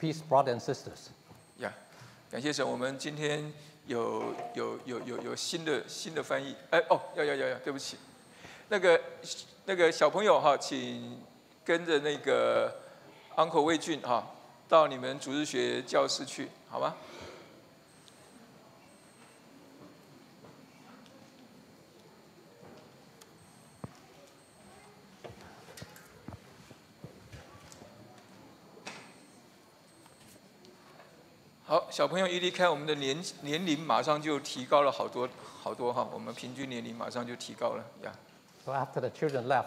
Peace, brothers and sisters. 呀感谢神，我们今天有有有有有新的新的翻译。哎哦，要要要要，对不起，那个那个小朋友哈，请跟着那个 Uncle 魏俊哈，到你们主日学教室去，好吗？好，小朋友一离开，我们的年年龄马上就提高了好多好多哈，我们平均年龄马上就提高了呀 So after the children left,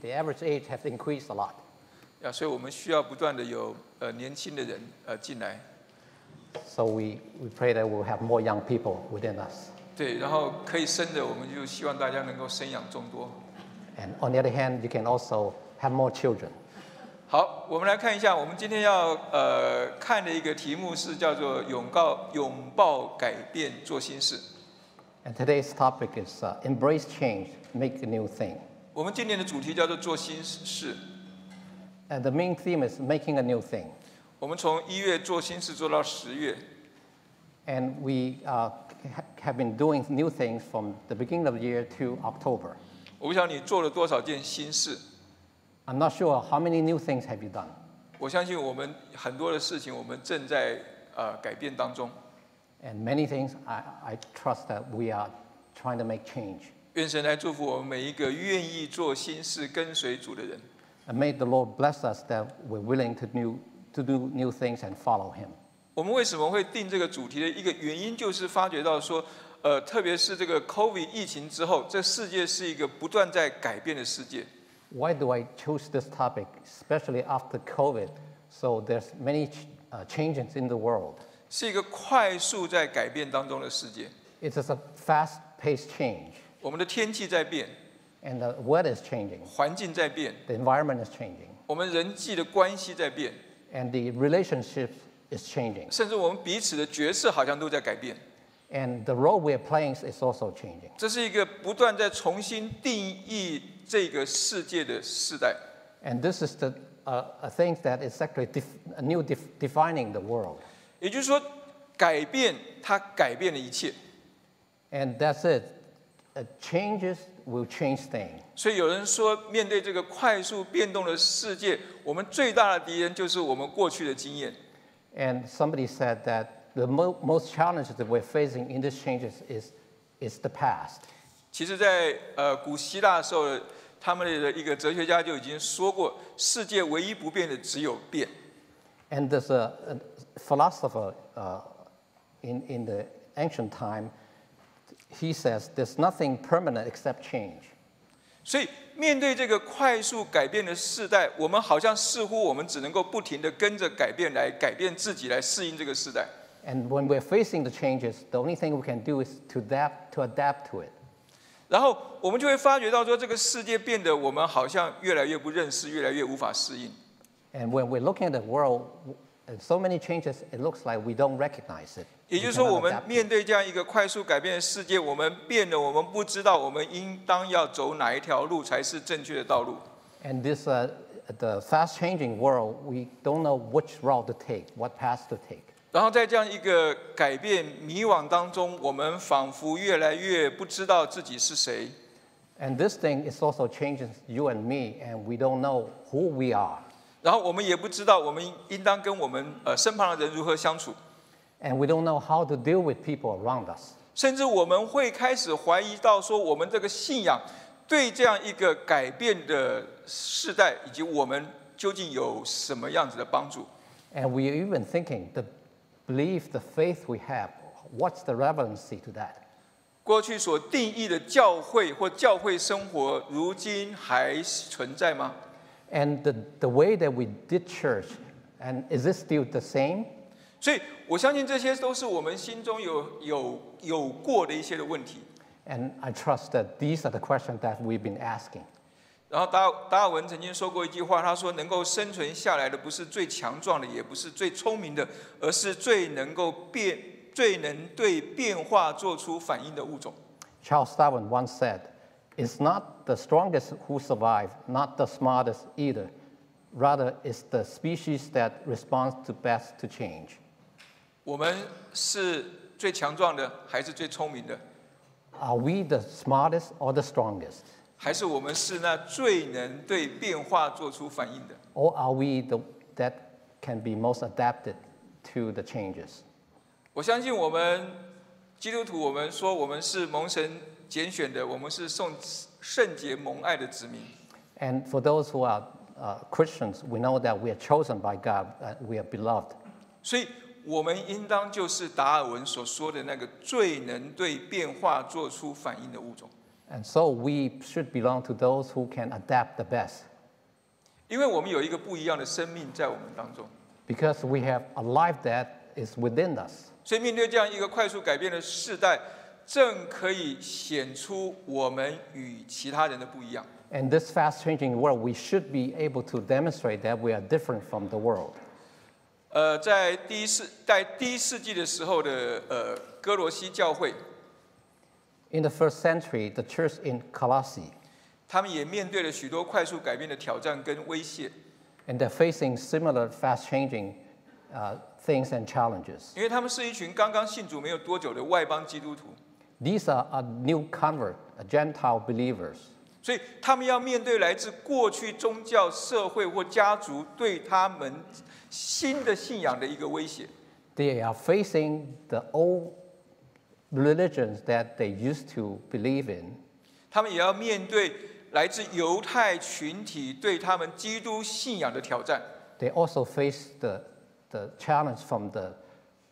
the average age has increased a lot. 呀，所以我们需要不断的有呃年轻的人呃进来，So we, we pray that we'll have more young people within us. 对，然后可以生的，我们就希望大家能够生养众多。And on the other hand, you can also have more children. 好，我们来看一下，我们今天要呃看的一个题目是叫做“拥抱拥抱改变做新事 And today's topic is uh, embrace change, make a new thing. ”。我们今年的主题叫做“做新事 And the main theme is making a new thing. ”。我们从一月做新事做到十月，And we uh, ha- have been doing new things from the beginning of the year to October. 我不晓得你做了多少件新事。I'm not sure how many new things have you done. 我相信我们很多的事情，我们正在呃改变当中。And many things I, I trust that we are trying to make change. 愿神来祝福我们每一个愿意做新事、跟随主的人。And may the Lord bless us that we're willing to, new, to do new things and follow Him. 我们为什么会定这个主题的一个原因，就是发觉到说，呃，特别是这个 COVID 疫情之后，这世界是一个不断在改变的世界。Why do I choose this topic, especially after COVID? So there's many ch- uh, changes in the world. 是一个快速在改变当中的世界。 It is a fast-paced change, 我们的天气在变， and the weather is changing, 环境在变， the environment is changing, 我们人际的关系在变， and the relationship is changing, 甚至我们彼此的角色好像都在改变。 and the role we're playing is also changing. 这是一个不断在重新定义 这个世界的时代。And this is the uh, a thing that is actually a new def- defining the world. 也就是说，改变它改变了一切。And that's it. Uh, changes will change things. 所以有人说，面对这个快速变动的世界，我们最大的敌人就是我们过去的经验。And somebody said that the mo- most challenges that we're facing in these changes is, is the past. 其实在，呃古希腊的时候，他们的一个哲学家就已经说过，世界唯一不变的只有变。And there's a, a philosopher uh, in, in the ancient time, he says there's nothing permanent except change. 所以，面对这个快速改变的时代，我们好像似乎我们只能够不停的跟着改变来改变自己，来适应这个时代。And when we're facing the changes, the only thing we can do is to adapt to, adapt to it. 然后我们就会发觉到说，这个世界变得我们好像越来越不认识，越来越无法适应。And when we're looking at the world, and so many changes, it looks like we don't recognize it. 也就是说，我们面对这样一个快速改变的世界，我们变得，我们不知道我们应当要走哪一条路才是正确的道路。And this, uh, the fast-changing world, we don't know which route to take, what path to take. 然后在这样一个改变迷惘当中，我们仿佛越来越不知道自己是谁。And this thing is also changing you and me, and we don't know who we are. 然后我们也不知道我们应当跟我们呃身旁的人如何相处，And we don't know how to deal with people around us. 甚至我们会开始怀疑到说，我们这个信仰对这样一个改变的世代，以及我们究竟有什么样子的帮助？And we are even thinking the belief, the faith we have, what's the relevancy to that? 过去所定义的教会或教会生活，如今还存在吗？ And the, the way that we did church, and is it still the same? 所以我相信这些都是我们心中有有有过的一些的问题。 And I trust that these are the questions that we've been asking. 然后达尔达尔文曾经说过一句话，他说：“能够生存下来的不是最强壮的，也不是最聪明的，而是最能够变、最能对变化做出反应的物种。Charles Darwin once said, It's not the strongest who survive, not the smartest either. Rather, it's the species that responds to best to change. 我们是最强壮的，还是最聪明的？Are we the smartest or the strongest? 还是我们是那最能对变化做出反应的？Or are we the, that can be most adapted to the changes? 我相信我们基督徒，我们说我们是蒙神拣选的，我们是送圣洁蒙爱的子民。And for those who are uh, Christians, we know that we are chosen by God, uh, we are beloved. 所以，我们应当就是达尔文所说的那个最能对变化做出反应的物种，And so we should belong to those who can adapt the best 因为我们有一个不一样的生命在我们当中。 because we have a life that is within us. 所以，面对这样一个快速改变的世代，正可以显出我们与其他人的不一样。 In this fast changing world, we should be able to demonstrate that we are different from the world. 呃，在第一世在第一世纪的时候的呃哥罗西教会， In the first century, the church in Colossae, 他们也面对了许多快速改变的挑战跟威胁，and they're facing similar fast changing uh, things and challenges. 因为他们是一群刚刚信主没有多久的外邦基督徒，These are, are new convert, uh, Gentile believers. 所以他们要面对来自过去宗教、社会或家族对他们新的信仰的一个威胁。They are facing the old religions that they used to believe in, 他们也要面对来自犹太群体对他们基督信仰的挑战。 they also face the, the challenge from the,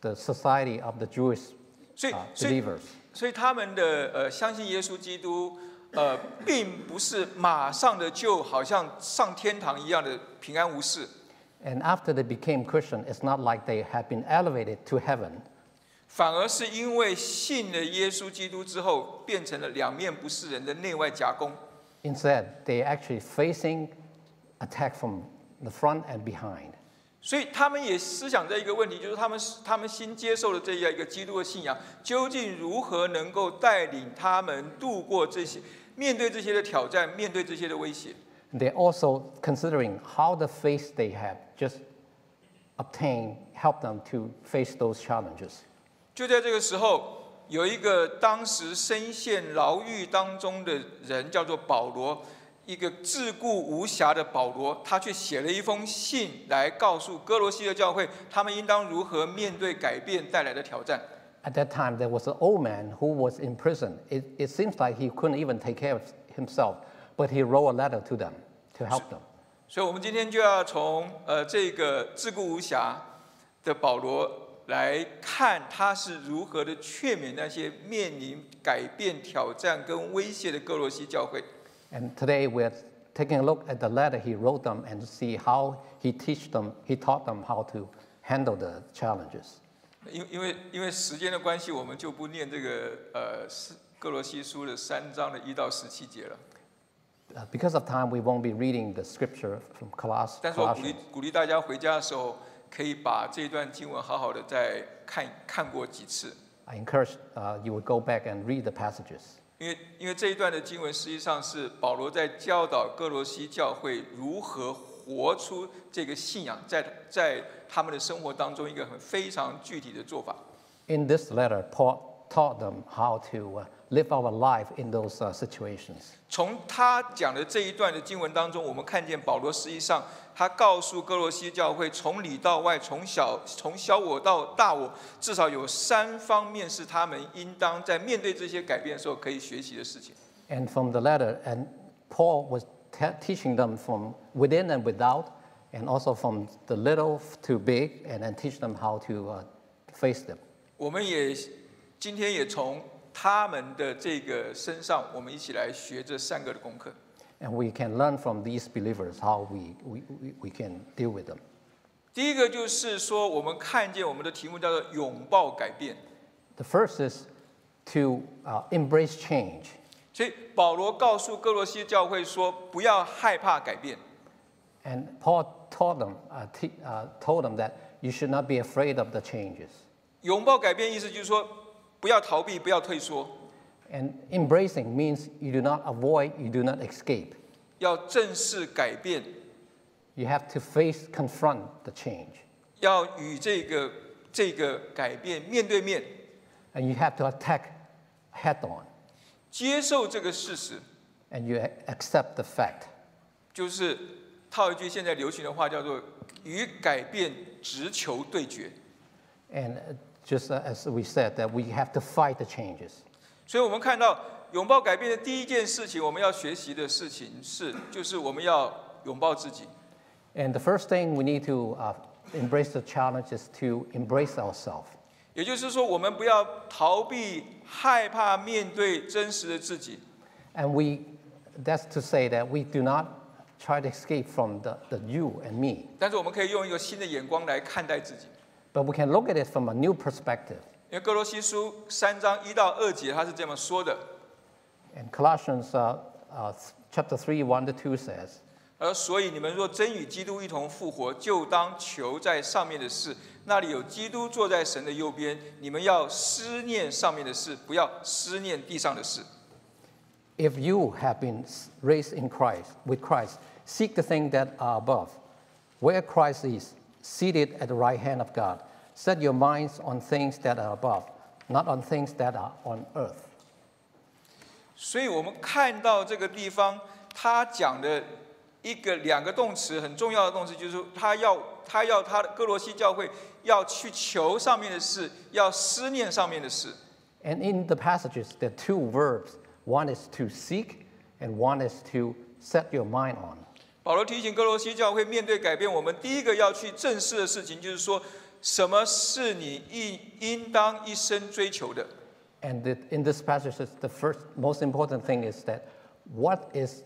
the society of the Jewish 所以 uh,，所以 believers. 所以他们的呃相信耶稣基督，呃，并不是马上的就好像上天堂一样的平安无事， And after they became Christian, it's not like they have been elevated to heaven. 反而是因为信了耶稣基督之后，变成了两面不是人的内外夹攻。Instead, they're actually facing attack from the front and behind. 所以他们也思想这一个问题，就是他们他们新接受的这样一个基督的信仰，究竟如何能够带领他们度过这些，面对这些的挑战，面对这些的威胁。They're also considering how the faith they have just obtained help them to face those challenges. 就在这个时候，有一个当时深陷牢狱当中的人，叫做保罗，一个自顾无暇的保罗，他却写了一封信来告诉哥罗西的教会，他们应当如何面对改变带来的挑战。At that time, there was an old man who was in prison. It, it seems like he couldn't even take care of himself, but he wrote a letter to them to help them. 所以，我们今天就要从呃这个自顾无暇的保罗来看，他是如何的劝勉那些面临改变、挑战跟威胁的哥罗西教会。And today we're taking a look at the letter he wrote them and see how he teach them, he taught them how to handle the challenges. 因因为因为时间的关系，我们就不念这个呃是哥罗西书的三章的一到十七节了。Uh, because of time, we won't be reading the scripture from Coloss- 但是我鼓励鼓励大家回家的时候，可以把这段经文好好的再看看过几次，I encourage uh, you would go back and read the passages. 因为因为这一段的经文实际上是保罗在教导哥罗西教会如何活出这个信仰，在在他们的生活当中一个很非常具体的做法。In this letter, Paul taught them how to uh, live our life in those uh, situations. 从他讲的这一段的经文当中，我们看见保罗实际上他告诉哥罗西教会，从里到外，从小从小我到大我，至少有三方面是他们应当在面对这些改变的时候可以学习的事情。And from the letter, and Paul was te- teaching them from within and without, and also from the little to big, and then teach them how to uh, face them. 我们也今天也从他们的这个身上，我们一起来学这三个的功课。And we can learn from these believers how we, we, we- we can deal with them. 第一个就是说，我们看见我们的题目叫做拥抱改变。 The first is to uh, embrace change. 所以保罗告诉哥罗西教会说，不要害怕改变。 And Paul taught them, uh, te- uh, told them that you should not be afraid of the changes. 拥抱改变意思就是说，不要逃避，不要退缩， And embracing means you do not avoid, you do not escape. 要正视改变， You have to face, confront the change. 要与这个这个改变面对面， And you have to attack head on. 接受这个事实， And you a- accept the fact. 就是套一句现在流行的话，叫做与改变直球对决。 And uh, just uh, as we said, that we have to fight the changes. 所以我们看到拥抱改变的第一件事情，我们要学习的事情是，就是我们要拥抱自己。And the first thing we need to uh, embrace the challenge is to embrace ourselves. 也就是说，我们不要逃避、害怕面对真实的自己，And we, that's to say that we do not try to escape from the, the you and me, 但是我们可以用一个新的眼光来看待自己。but we can look at it from a new perspective. 因为哥罗西书三章一到二节，他是这么说的：And Colossians uh, uh, chapter three, one to two says, 而所以你们若真与基督一同复活，就当求在上面的事，那里有基督坐在神的右边。你们要思念上面的事，不要思念地上的事。If you have been raised in Christ, with Christ, seek the things that are above, where Christ is, seated at the right hand of God. Set your minds on things that are above, not on things that are on earth. 所以我们看到这个地方，他讲的一个两个动词很重要的动词，就是说他要他要他的哥罗西教会要去求上面的事，要思念上面的事。 And in the passages, there are two verbs. One is to seek, and one is to set your mind on. 保罗提醒哥罗西教会面对改变，我们第一个要去正视的事情，就是说 什么是你应应当一生追求的。And the, in this passage, it's the first most important thing is that what is,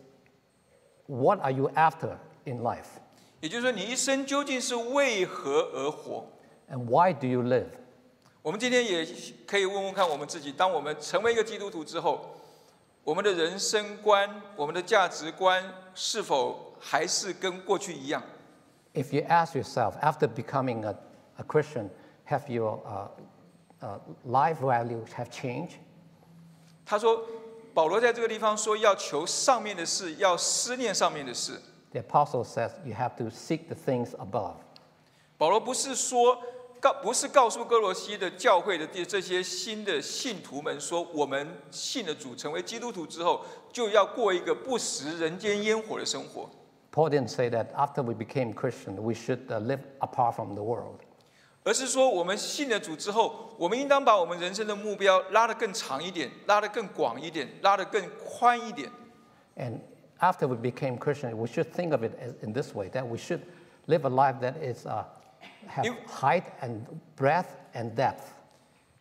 what are you after in life, 也就是说，你一生究竟是为何而活？and why do you live? 我们今天也可以问问看我们自己：当我们成为一个基督徒之后，我们的人生观、我们的价值观是否还是跟过去一样？If you ask yourself, after becoming a, a Christian, have your uh, uh, life values have changed? 他说，保罗在这个地方说要求上面的事，要思念上面的事。 The apostle says you have to seek the things above. 保罗不是说告，不是告诉哥罗西的教会的这这些新的信徒们说，我们信了主，成为基督徒之后，就要过一个不食人间烟火的生活。 Paul didn't say that after we became Christian, we should uh, live apart from the world. 而是说，我们信了主之后，我们应当把我们人生的目标拉得更长一点，拉得更广一点，拉得更宽一点。And after we became Christian, we should think of it as, in this way that we should live a life that is uh, have height and breadth and depth.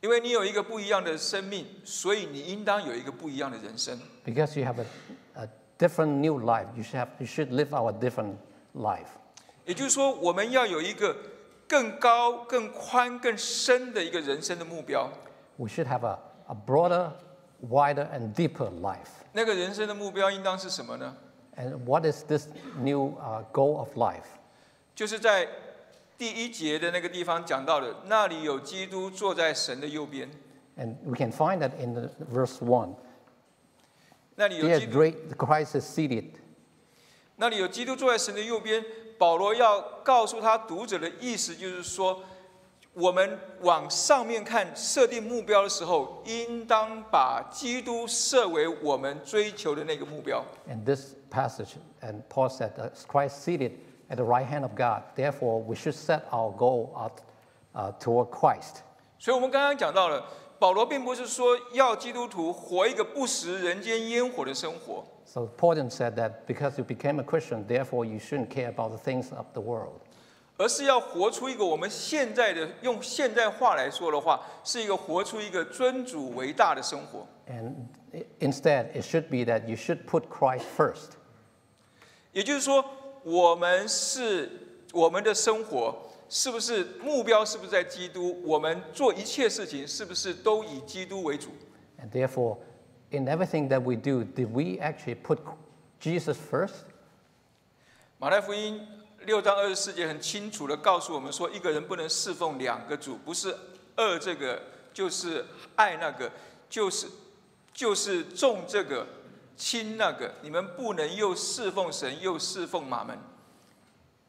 因为你有一个不一样的生命，所以你应当有一个不一样的人生。Because you have a, a different new life, you should, have, you should live our different life. 也就是说，我们要有一个更高、更宽、更深的一个人生的目标。We should have a, a broader, wider, and deeper life. 那个人生的目标应当是什么呢？And what is this new uh, goal of life? 就是在第一节的那个地方讲到的，那里有基督坐在神的右边，And we can find that in the, verse one. 那里有 There 基督，great Christ is seated. 那里有基督坐在神的右边。保罗要告诉他读者的意思就是说，我们往上面看，设定目标的时候，应当把基督设为我们追求的那个目标。And this passage, and Paul said that Christ seated at the right hand of God. Therefore, we should set our goal out uh, toward Christ. 所以，我们刚刚讲到了，保罗并不是说要基督徒活一个不食人间烟火的生活，So Paul then said that because you became a Christian, therefore you shouldn't care about the things of the world. 而是要活出一个我们现在的用现代话来说的话，是一个活出一个尊主为大的生活。And instead, it should be that you should put Christ first. 也就是说，我们是我们的生活是不是目标是不是在基督？我们做一切事情是不是都以基督为主？And therefore, in everything that we do, did we actually put Jesus first? 马太福音六章二十四节很清楚的告诉我们说，一个人不能侍奉两个主，不是恶这个就是爱那个，就是就是重这个轻那个，你们不能又侍奉神又侍奉马门。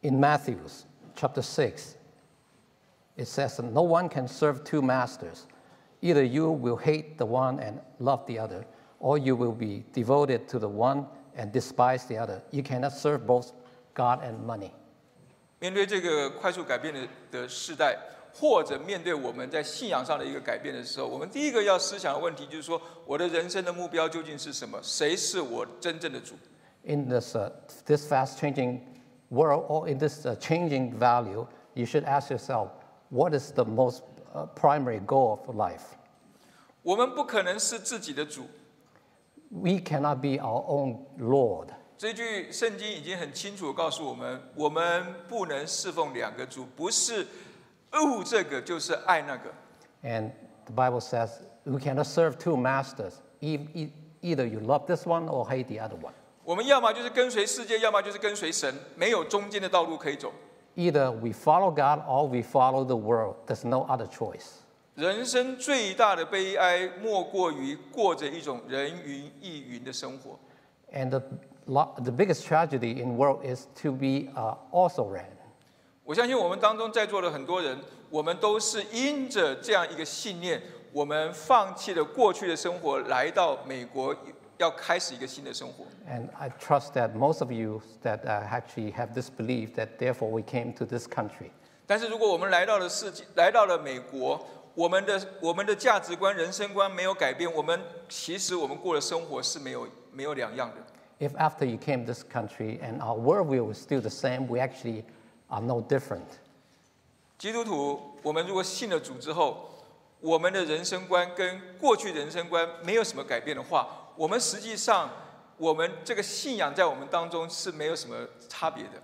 In Matthew chapter 6, it says, that No one can serve two masters. Either you will hate the one and love the other, or you will be devoted to the one and despise the other. You cannot serve both God and money. 面对这个快速改变的的时代，或者面对我们在信仰上的一个改变的时候，我们第一个要思想的问题就是说，我的人生的目标究竟是什么？谁是我真正的主？ In this, uh, this fast changing world or in this uh, changing value, you should ask yourself, what is the most uh, primary goal of life? 我们不可能是自己的主。We cannot be our own Lord. 这句圣经已经很清楚地告诉我们，我们不能侍奉两个主，不是恶这个就是爱那个。And the Bible says we cannot serve two masters. E- e- either you love this one or hate the other one. 我们要么就是跟随世界，要么就是跟随神，没有中间的道路可以走。Either we follow God or we follow the world. There's no other choice. 人生最大的悲哀，莫过于过着一种人云亦云的生活。And the, the biggest tragedy in world is to be uh, also ran. 我相信我们当中在座的很多人，我们都是因着这样一个信念，我们放弃了过去的生活，来到美国，要开始一个新的生活。And I trust that most of you that uh, actually have this belief that therefore we came to this country. 但是如果我们来到了世界，来到了美国，我们的我们的价值观、人生观没有改变，我们其实我们过的生活是没有没有两样的。If after you came to this country and our worldview is still the same, we actually are no different. 基督徒，我们如果信了主之后，我们的人生观跟过去人生观没有什么改变的话，我们实际上我们这个信仰在我们当中是没有什么差别的。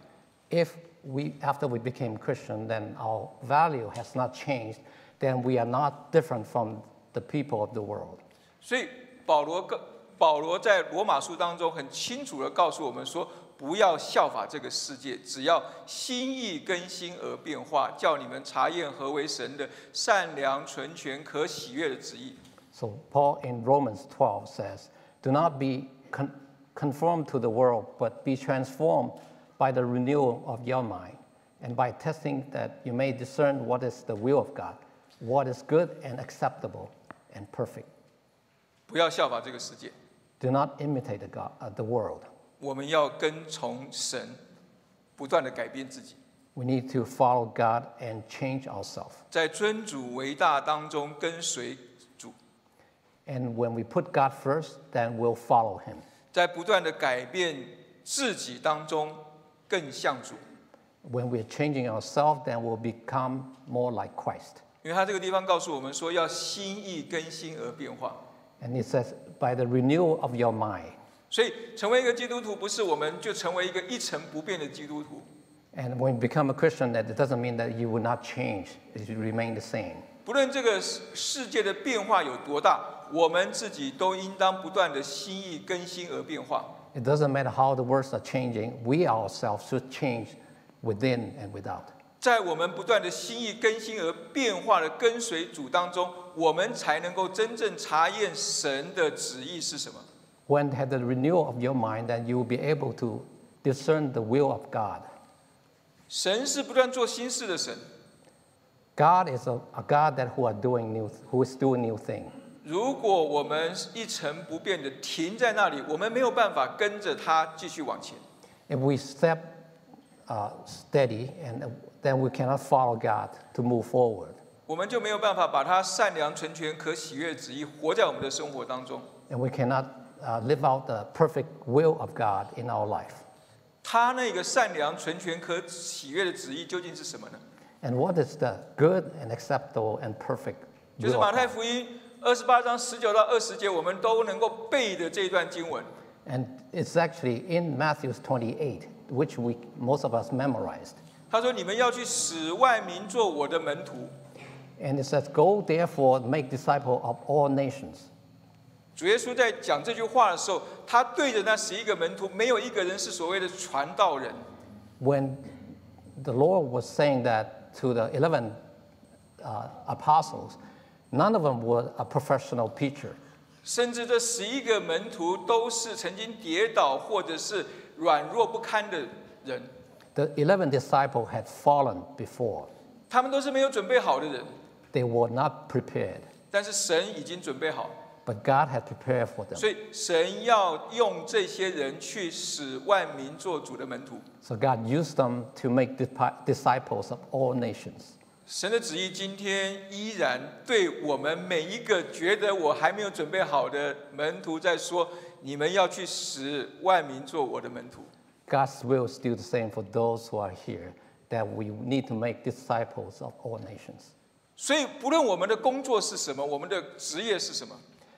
If we, after we became Christian, then our value has not changed, then we are not different from the people of the world. 所以保罗告保罗在罗马书当中很清楚的告诉我们说，不要效法这个世界，只要心意更新而变化，叫你们查验何为神的善良、纯全、可喜悦的旨意。So Paul in Romans 12 says, Do not be con- conformed to the world, but be transformed by the renewal of your mind, and by testing that you may discern what is the will of God, what is good and acceptable and perfect. 不要效法这个世界， Do not imitate the, God, uh, the world. 我们要跟从神，不断的改变自己， We need to follow God and change ourselves. 在尊主为大当中跟随主， And when we put God first, then we'll follow Him. 在不断的改变自己当中更像主。 When we're changing ourselves, then we'll become more like Christ. 因为他这个地方告诉我们说，要心意更新而变化。 And it says, by the renewal of your mind. 所以，成为一个基督徒，不是我们就成为一个一成不变的基督徒。 And when you become a Christian, that it doesn't mean that you will not change, it will remain the same. 不论这个世世界的变化有多大，我们自己都应当不断的心意更新而变化。It doesn't matter how the words are changing, we ourselves should change within and without. 在我们不断的心意更新而变化的跟随主当中，我们才能够真正查验神的旨意是什么。When have the renewal of your mind, then you will be able to discern the will of God. 神是不断做新事的神。God is a, a God that who are doing new, who is doing new thing. 如果我们一成不变的停在那里，我们没有办法跟着他继续往前。 If we step uh, steady, and uh, then we cannot follow God to move forward. 我们就没有办法把他善良、纯全、可喜悦的旨意活在我们的生活当中。 And we cannot uh, live out the perfect will of God in our life. 他那个善良、纯全、可喜悦的旨意究竟是什么呢？ And what is the good and acceptable and perfect 就是 will 马 of 太 God? 福音二十八章十九到二十节，我们都能够背的这一段经文。 And it's actually in Matthew 28, which we, most of us memorized. 他说：“你们要去使万民做我的门徒。 And it says, Go therefore, make disciples of all nations. ”主耶稣在讲这句话的时候，他对着那十一个门徒，没有一个人是所谓的传道人。 When the Lord was saying that to the 11 uh, apostles, none of them were a professional preacher. 甚至这十一个门徒都是曾经跌倒或者是软弱不堪的人。 The 11 disciples had fallen before. 他们都是没有准备好的人， They were not prepared, 但是神已经准备好， But God had prepared for them. 所以神要用这些人去使万民做主的门徒。So God used them to make disciples of all nations. 神的旨意今天依然对我们每一个觉得我还没有准备好的门徒在说：你们要去使万民做我的门徒。God's will is still the same for those who are here, that we need to make disciples of all nations. 所以，不论我们的工作是什么，我们的职业是什么，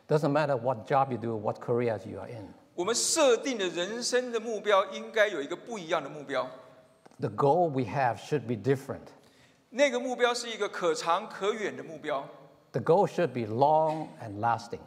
Doesn't matter what job you do, what careers you are in. 我们设定的人生的目标应该有一个不一样的目标。 The goal we have should be different. 那个目标是一个可长可远的目标。 The goal should be long and lasting.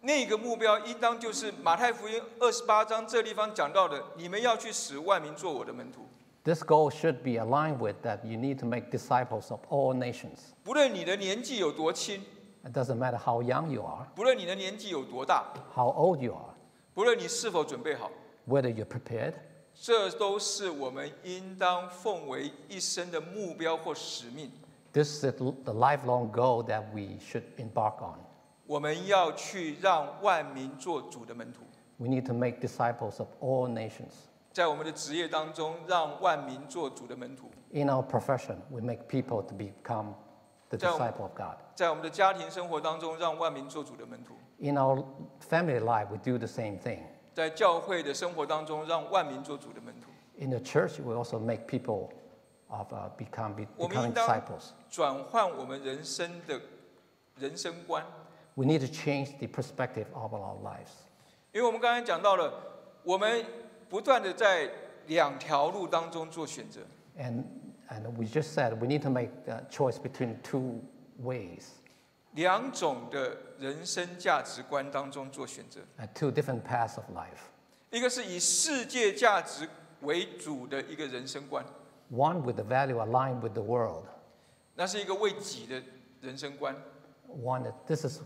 那个目标应当就是马太福音二十八章这地方讲到的：你们要去使万民做我的门徒。 This goal should be aligned with that you need to make disciples of all nations. 不论你的年纪有多轻， It doesn't matter how young you are, 不论你的年纪有多大， how old you are, 不论你是否准备好， whether you're prepared. 这都是我们应当奉为一生的目标或使命。 This is the lifelong goal that we should embark on. 我们要去让万民做主的门徒， We need to make disciples of all nations. 在我们的职业当中，让万民做主的门徒； In our profession, we make people to become the Tell- disciple of God. 在我们的家庭生活当中，让万民做主的门徒； In our family life, we do the same thing. 在教会的生活当中，让万民做主的门徒。 In the church, we also make people of uh, become be, 我们 becoming 应当 disciples. 转换我们人生的人生观， We need to change the perspective of our lives. 因为我们刚才讲到了，我们不断的在两条路当中做选择。 And, and we just said we need to make a choice between two ways, 两种的人生价值观当中做选择， uh, two different paths of life. 一个是以世界价值为主的一个人生观， One with the value aligned with the world. 那是一个为己的人生观。 One that this is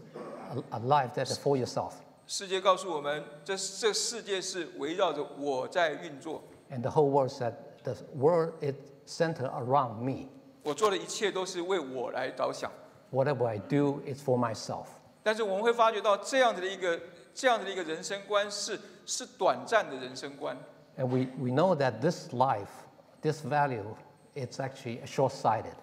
a, a life that is for yourself. 世界告诉我们，这这世界是围绕着我在运作， And the whole world said the world is centered around me. 我做的一切都是为我来着想。 Whatever I do is for myself. 但是我们会发觉到，这样子的一个这样子的一个人生观是是短暂的人生观。 And we, we know that this life, this value, it's actually short-sighted.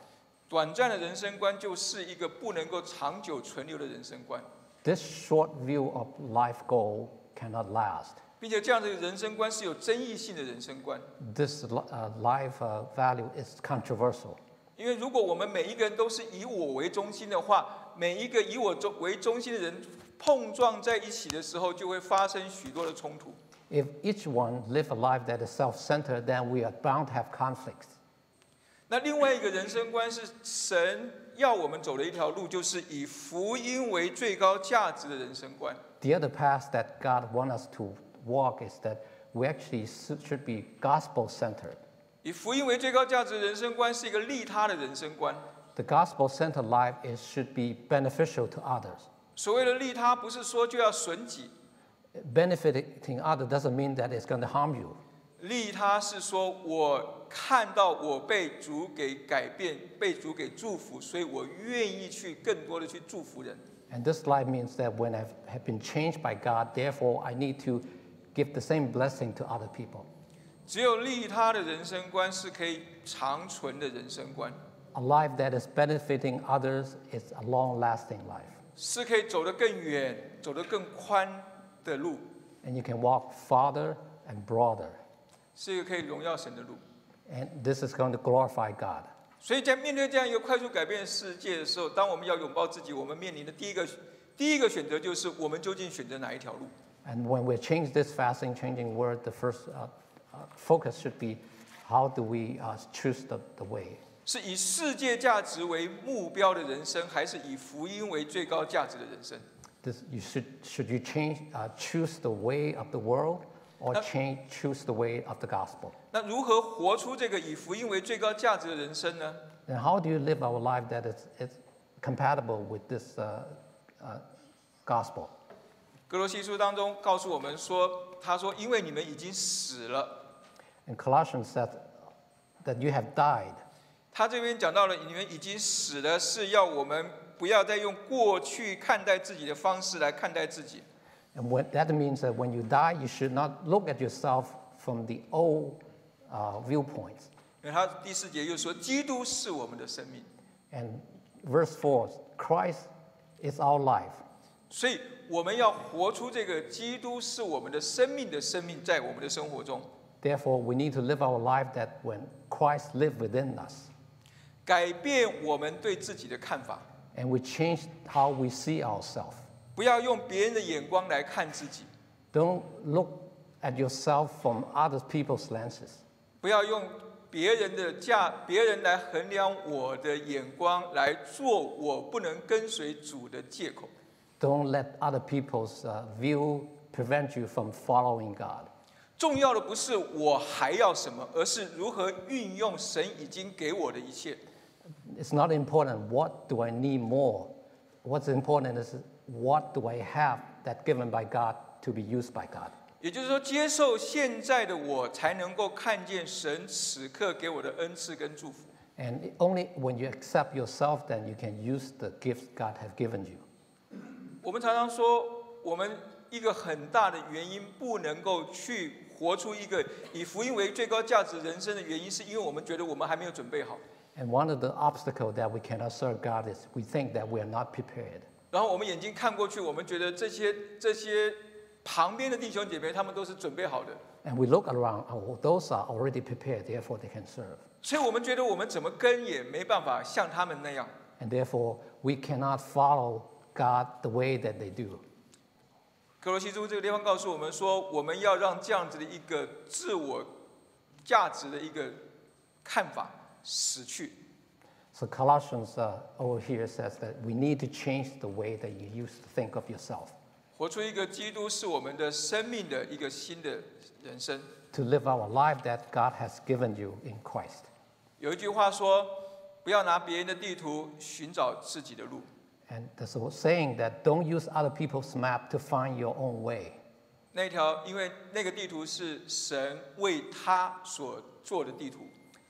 短暂的人生观就是一个不能够长久存留的人生观， This short view of life goal cannot last. 并且这样的人生观是有争议性的人生观。This li- uh, life uh, value is controversial. 因为如果我们每一个人都是以我为中心的话，每一个以我中为中心的人碰撞在一起的时候，就会发生许多的冲突。If each one live a life that is self-centered, then we are bound to have conflicts. 那另外一个人生观是神要我们走的一条路，就是以福音为最高价值的人生观。The other path that God wants us to walk is that we actually s- should be gospel-centered. 以福音为最高价值的人生观是一个利他的人生观。 The gospel-centered life is, should be beneficial to others. 所谓的利他，不是说就要损己， Benefiting others doesn't mean that it's going to harm you. 利他是说我看到我被主给改变，被主给祝福，所以我愿意去更多的去祝福人。 And this life means that when I have been changed by God, therefore I need to give the same blessing to other people. 只有利他的人生观是可以长存的人生观，A life that is benefiting others is a long-lasting life. 是可以走得更远、走得更宽的路，And you can walk farther and broader. 是一个可以荣耀神的路。And this is going to glorify God. 所以在面对这样一个快速改变的世界的时候，当我们要拥抱自己，我们面临的第一个第一个选择就是我们究竟选择哪一条路？And when we change this fasting, changing word, the first uh, uh, focus should be how do we uh, choose the, the way? 是以世界价值为目标的人生，还是以福音为最高价值的人生？ This, you should, should you change, uh, choose the way of the world or Uh, change, choose the way of the gospel? 那如何活出这个以福音为最高价值的人生呢？ And how do you live our life that is, is compatible with this uh, uh, gospel? 格罗西书当中告诉我们说，他说：“因为你们已经死了，And Colossians said that you have died. 他这边讲到了，你们已经死了，是要我们不要再用过去看待自己的方式来看待自己。And what, that means that when you die, you should not look at yourself from the old uh, viewpoints. 因为他第四节又说，基督是我们的生命，And verse four, Christ is our life. 所以我们要活出这个基督是我们的生命的生命，在我们的生活中，Therefore, we need to live our life that when Christ lives within us, 改变我们对自己的看法，and we change how we see ourselves. 不要用别人的眼光来看自己，Don't look at yourself from other people's lenses. 不要用别人的价，别人来衡量我的眼光来做我不能跟随主的借口。Don't let other people's uh, view prevent you from following God. 重要的不是我还要什么，而是如何运用神已经给我的一切。 It's not important what do I need more. What's important is what do I have that given by God to be used by God. 也就是说，接受现在的我，才能够看见神此刻给我的恩赐跟祝福。 And only when you accept yourself, then you can use the gifts God has given you. 我们常常说，我们一个很大的原因不能够去活出一个以福音为最高价值人生的原因，是因为我们觉得我们还没有准备好。And one of the obstacles that we cannot serve God is we think that we are not prepared. 然后我们眼睛看过去，我们觉得这些这些旁边的弟兄姐妹，他们都是准备好的，And we look around, oh, those are already prepared, therefore they can serve. 所以我们觉得我们怎么跟也没办法像他们那样。And therefore, we cannot follow God the way that they do. 格罗西书这个地方告诉我们说，我们要让这样子的一个自我价值的一个看法死去。So Colossians uh, over here says that we need to change the way that you used to think of yourself, 活出一个基督是我们的生命的一个新的人生。to live our life that God has given you in Christ. 有一句话说：“不要拿别人的地图寻找自己的路。And there's a saying that don't use other people's map to find your own way. ”那一条，因为那个地图是神为他所做的地图，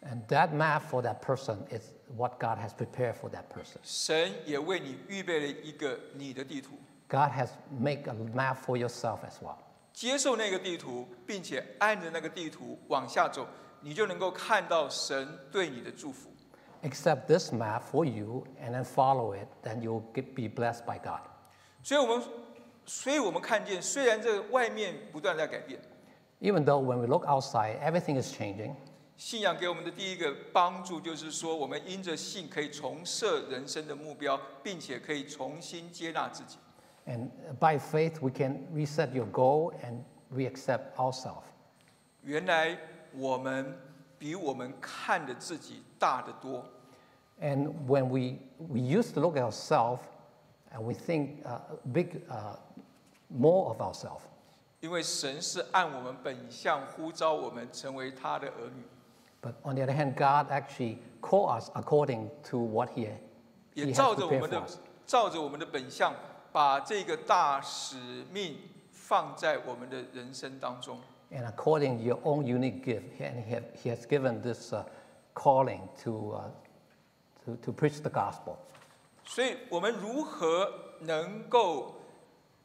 And that map for that person is what God has prepared for that person. 神也为你预备了一个你的地图。 God has made a map for yourself as well. 接受那个地图，并且按着那个地图往下走，你就能够看到神对你的祝福。 Accept this map for you and then follow it, then you'll get, be blessed by God. 所以，我们，所以我们看见，虽然这个外面不断在改变， Even though when we look outside, everything is changing, 信仰给我们的第一个帮助就是说，我们因着信可以重设人生的目标，并且可以重新接纳自己。 and by faith, we can reset your goal and re accept ourselves. 原来我们 比我们看的自己大得多。And when we, we used to look at ourselves and we think uh, big, uh, more of ourselves. 因为神是按我们本相呼召我们成为他的儿女，But on the other hand, God actually called us according to what He, 也 he 照 has 着我 prepared 们 for 的 us. 照着我们的本相，把这个大使命放在我们的人生当中。And according to your own unique gift, and He, have, he has given this uh, calling to, uh, to, to preach the gospel. 所以，我们如何能够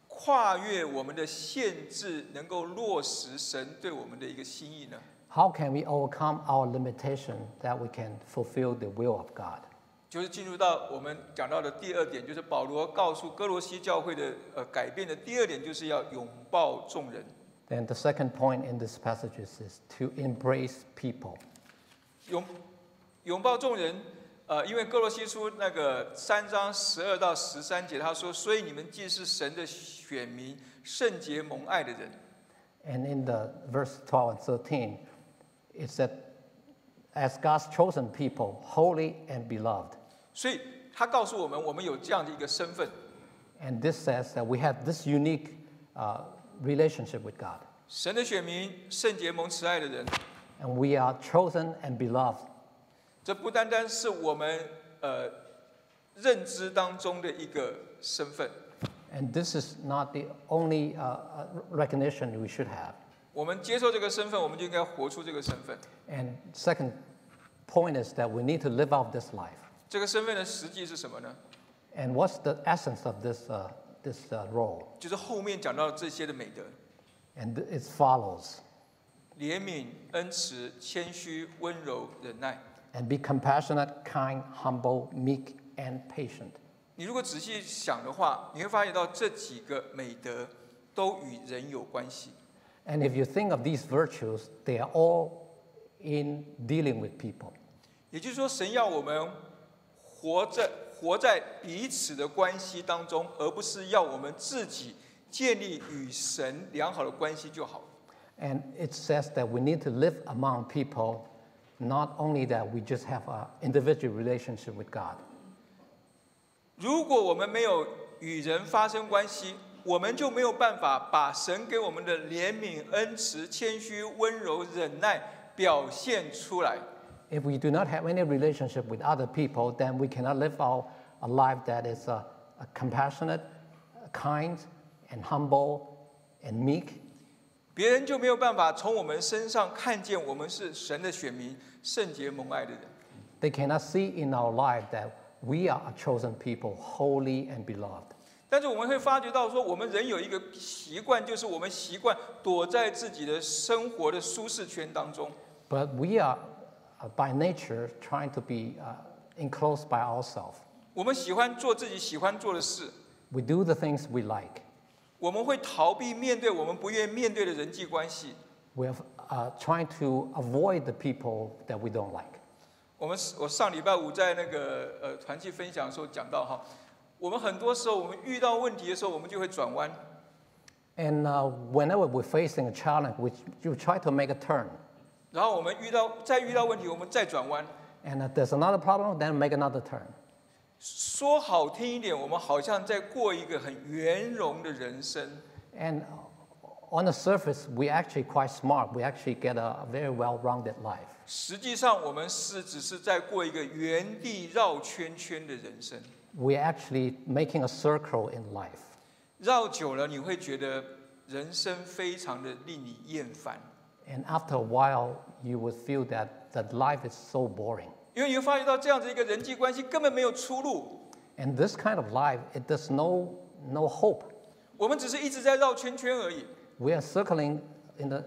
跨越我们的限制，能够落实神对我们的一个心意呢？ How can we overcome our limitation that we can fulfill the will of God? 就是进入到我们讲到的第二点，就是保罗告诉哥罗西教会的呃改变的第二点，就是要拥抱众人。 Then the second point in this passage is, is to embrace people. 拥拥抱众人，呃，因为哥罗西书那个三章十二到十三节，他说：“所以你们既是神的选民，圣洁蒙爱的人， And in the verse 12 and 13, it said, as God's chosen people, holy and beloved. 所以他告诉我们，我们有这样的一个身份， And this says that we have this unique uh, relationship with God. 神的选民，圣洁蒙慈爱的人。 And we are chosen and beloved. 这不单单是我们呃认知当中的一个身份， And this is not the only uh, uh, recognition we should have. 我们接受这个身份，我们就应该活出这个身份。 And second point is that we need to live out this life. 这个身份的实际是什么呢？ And what's the essence of this, uh, this uh, role? 就是后面讲到这些的美德： And it follows 怜悯、恩慈、谦虚、温柔、忍耐。 and be compassionate, kind, humble, meek, and patient. 你如果仔细想的话，你会发现到这几个美德都与人有关系。 And if you think of these virtues, they are all in dealing with people. 也就是说，神要我们活在 活在彼此的关系当中，而不是要我们自己建立与神良好的关系就好。And it says that we need to live among people, not only that we just have an individual relationship with God. 如果我们没有与人发生关系，我们就没有办法把神给我们的怜悯、恩慈、谦虚、温柔、忍耐表现出来。If we do not have any relationship with other people, then we cannot live out a life that is uh, uh, compassionate, kind, and humble, and meek. 别人就没有办法从我们身上看见我们是神的选民、圣洁蒙爱的人。 They cannot see in our life that we are a chosen people, holy and beloved. 但是我们会发觉到，说我们人有一个习惯，就是我们习惯躲在自己的生活的舒适圈当中。 But we are, uh, by nature, trying to be uh, enclosed by ourselves. 我们喜欢做自己喜欢做的事， We do the things we like. 我们会逃避面对我们不愿意面对的人际关系。 We are uh, trying to avoid the people that we don't like. 我们我上礼拜五在那个呃团契分享的时候讲到哈，我们很多时候我们遇到问题的时候，我们就会转弯。 And uh, whenever we're facing a challenge, we, you try to make a turn. 然后我们遇到再遇到问题，我们再转弯。And if there's another problem, then make another turn. 说好听一点，我们好像在过一个很圆融的人生。And on the surface, we actually quite smart. We actually get a, very well-rounded life. 实际上，我们是只是在过一个原地绕圈圈的人生。We're actually making a circle in life. 绕久了，你会觉得人生非常的令你厌烦，And after a while, you will feel that, that life is so boring. 因为你会发觉到这样子一个人际关系根本没有出路。 And this kind of life, it does no, no hope. 我们只是一直在绕圈圈而已。 We are circling in the,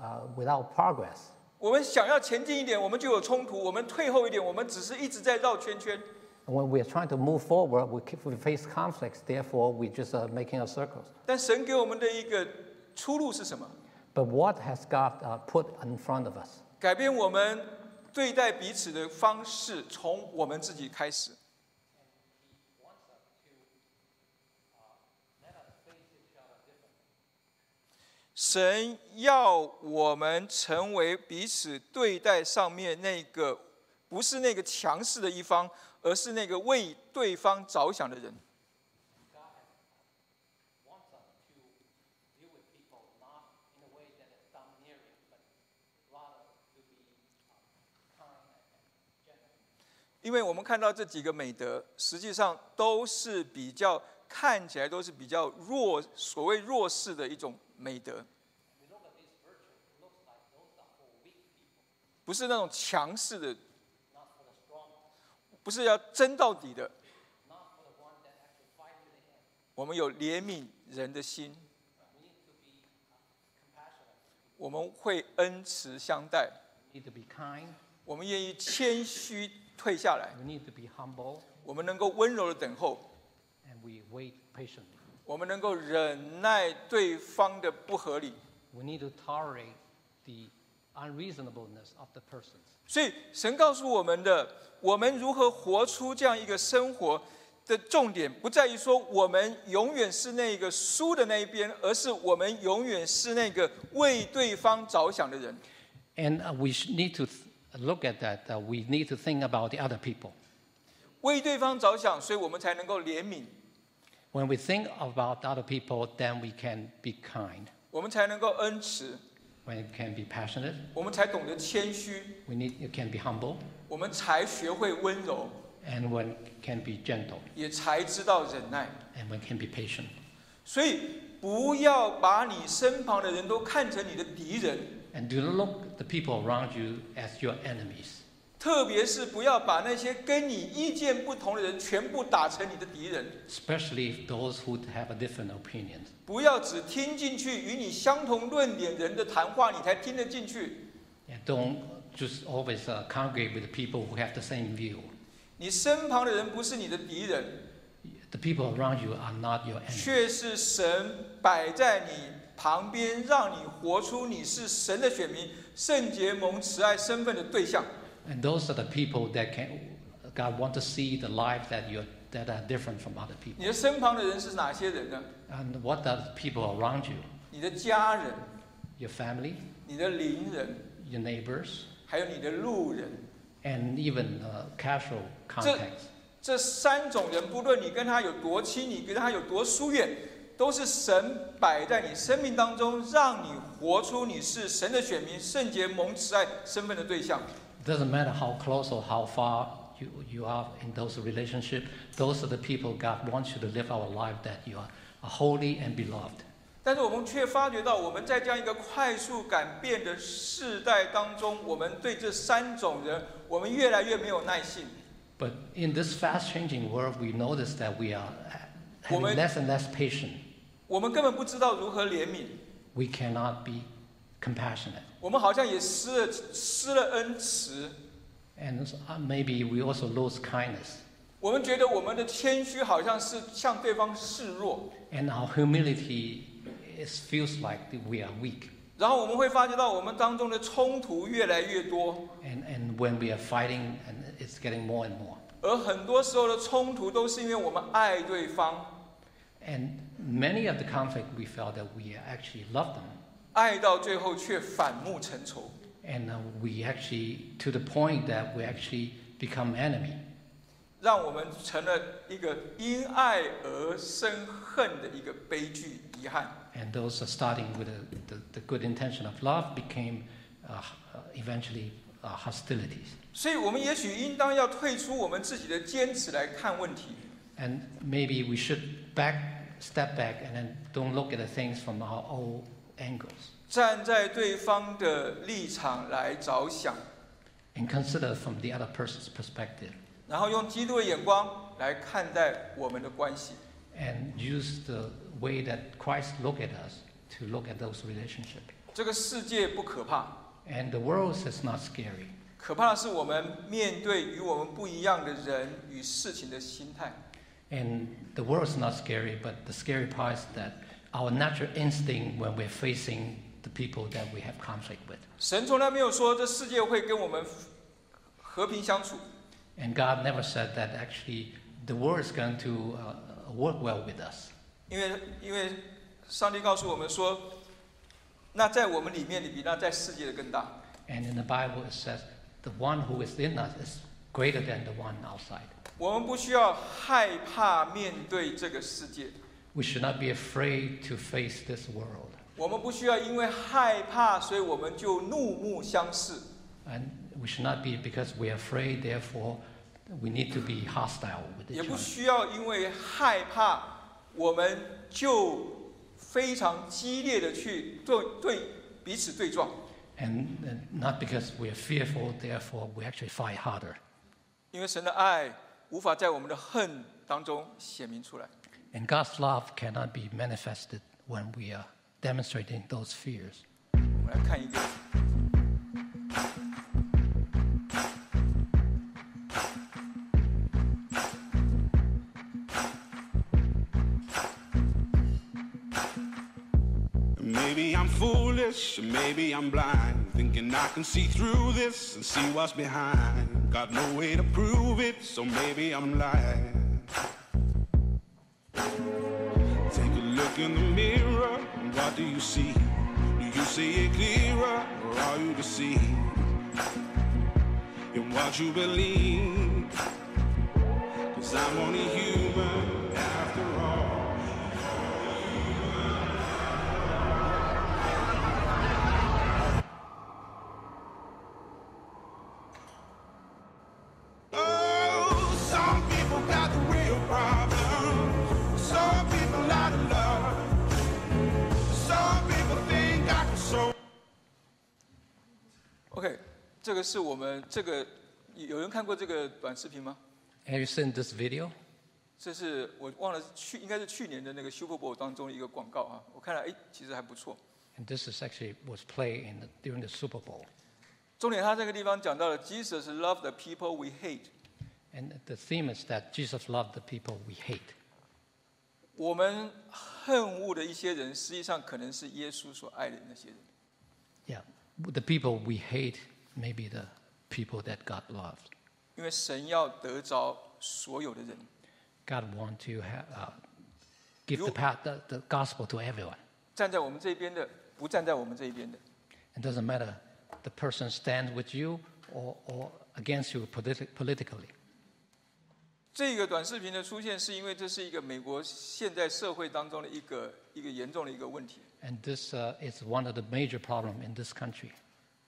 uh, without progress. 我们想要前进一点，我们就有冲突；我们退后一点，我们只是一直在绕圈圈。 And when we are trying to move forward, we, keep, we face conflicts. Therefore, we just are making a circles. 但神给我们的一个出路是什么？ But what has God uh, put in front of us? 改变我们对待彼此的方式，从我们自己开始。神要我们成为彼此对待上面那个，不是那个强势的一方，而是那个为对方着想的人。wants us to deal with people not in a way that is domineering, but rather to be kind and gentle. 因为我们看到这几个美德实际上都是比较看起来都是比较弱所谓弱势的一种美德。不是那种强势的不是要争到底的。我们有怜悯人的心。我们会恩慈相待。我们愿意谦虚退下来，We need to be humble. 我们能够温柔的等候，And we wait patiently. 我们能够忍耐对方的不合理。We need to tolerate the unreasonableness of the persons. 所以神告诉我们的，我们如何活出这样一个生活的重点，不在于说我们永远是那个输的那一边，而是我们永远是那个为对方着想的人。And uh, we need to look at that. Uh, we need to think about the other people. 为对方着想，所以我们才能够怜悯，When we think about other people, then we can be kind. 我们才能够恩慈，When we can be passionate, 我们才懂得谦虚，we need, you can be humble. 我们才学会温柔，And when can be gentle. 也才知道忍耐。And when can be patient. 所以不要把你身旁的人都看成你的敌人，And do not look the people around you as your enemies. 特别是不要把那些跟你意见不同的人全部打成你的敌人，especially those who have a different opinion. 不要只听进去与你相同论点人的谈话，你才听得进去。And don't just always uh, congregate with people who have the same view. 你身旁的人不是你的敌人，The people around you are not your enemy. 却是神摆在你旁边，让你活出你是神的选民、圣洁蒙慈爱身份的对象。And those are the people that can, God want to see the life that you that are different from other people. 你的身旁的人是哪些人呢？And what are the people around you? 你的家人、Your family, 你的邻人，your neighbors, 还有你的路人。and even uh, casual contacts. 这三种人，不论你跟他有多亲，你跟他有多疏远，都是神摆在你生命当中，让你活出你是神的选民、圣洁蒙慈爱身份的对象。 It doesn't matter how close or how far you, you are in those relationships. Those are the people God wants you to live our life that you are, are holy and beloved. 但是我们却发觉到，我们在这样一个快速改变的世代当中，我们对这三种人，我们越来越没有耐性。 But in this fast-changing world, we notice that we are having Woman- less and less patience. 我们根本不知道如何怜悯，We cannot be compassionate. 我们好像也失了失了恩慈。And uh, maybe we also lose kindness. 我们觉得我们的谦虚好像是向对方示弱，And our humility is, feels like we are weak. 然后我们会发觉到我们当中的冲突越来越多，And, and when we are fighting, and it's getting more and more. 而很多时候的冲突都是因为我们爱对方，And many of the conflict we felt that we actually loved them. 爱到最后却反目成仇。 And uh, we actually, to the point that we actually become enemy. 让我们成了一个因爱而生恨的一个悲剧遗憾。 And those are starting with the, the, the good intention of love became uh, uh, eventually uh, hostilities. 所以，我们也许应当要退出我们自己的坚持来看问题， And maybe we should back, step back and then don't look at the things from our old angles 站在对方的立场来着想， and consider from the other person's perspective 然后用基督的眼光来看待我们的关系。 and use the way that Christ look at us to look at those relationships. 这个世界不可怕， And the world is not scary. 可怕的是我们面对与我们不一样的人与事情的心态。 And the world is not scary, but the scary part is that our natural instinct when we're facing the people that we have conflict with. 神从来没有说这世界会跟我们和平相处， And God never said that actually the world is going to uh, work well with us. 因为因为上帝告诉我们说，那在我们里面的比那在世界的更大。 And in the Bible it says the one who is in us is greater than the one outside. 我们不需要害怕面对这个世界，We should not be afraid to face this world. 我们不需要因为害怕，所以我们就怒目相视。And we should not be because we are afraid, therefore we need to be hostile with 也 each 不 other. 需要因为害怕，我们就非常激烈的去对对彼此对撞 and not because we are fearful, therefore we actually fight harder. 因为神的爱无法在我们的恨当中显明出来。And God's love cannot be manifested when we are demonstrating those fears. 我们来看一个，maybe I'm blind, thinking I can see through this and see what's behind. Got no way to prove it, so maybe I'm lying. Take a look in the mirror, and what do you see? Do you see it clearer, or are you deceived in what you believe? Cause I'm only human 这个是我们这个 有有人看过这个短视频吗？ Have you seen this video? 这是我忘了去应该是去年的那个 Super Bowl 当中的一个广告啊，我看了哎，其实还不错。 And this is actually was played in the, during the Super Bowl. 重点他这个地方讲到了 Jesus love the people we hate， And the theme is that Jesus loved the people we hate. 我们恨恶的一些人，实际上可能是耶稣所爱的那些人。 Yeah, the people we hate may be the people that God loved. 因为神要得着所有的人， God want to have, uh, give You- the, path, the, the gospel to everyone. 站在我们这边的，不站在我们这一边的。 It doesn't matter the person stands with you or, or against you politi- politically. 这个短视频的出现，是因为这是一个美国现在社会当中的一个一个严重的一个问题。 And this uh, is one of the major problems in this country.